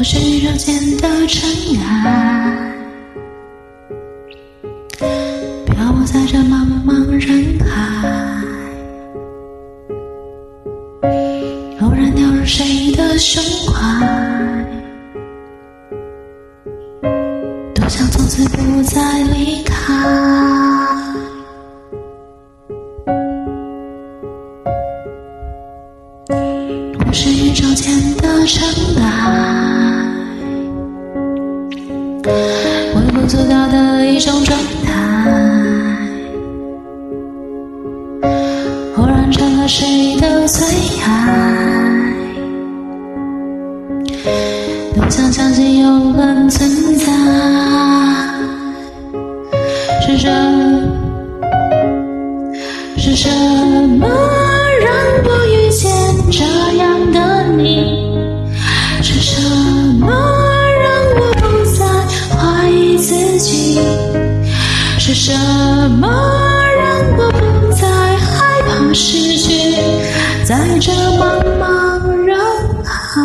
我宇宙间的尘埃，漂泊在这茫茫人海，偶然掉入谁的胸怀，多想从此不再离开。种状态，忽然成了谁的最爱？多想相信有人存在。是什么？是什么让我遇见这样的你？是什么？是什么让我不再害怕失去？在这茫茫人海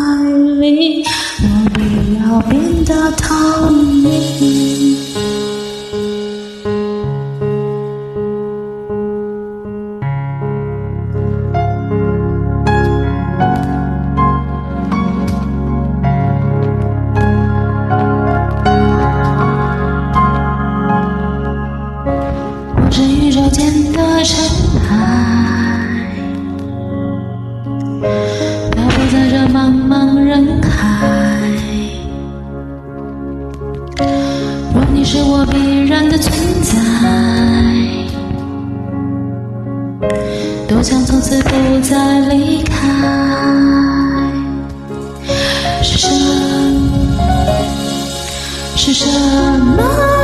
里，我不要变得透明。茫茫人海，若你是我必然的存在，多想从此不再离开。是什么？是什么？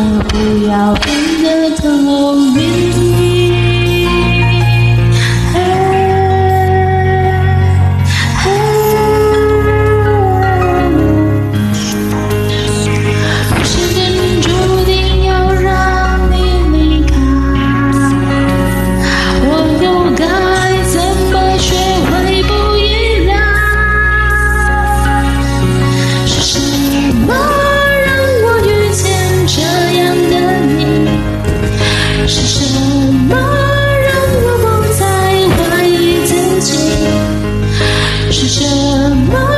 我不要变得透明。chemin.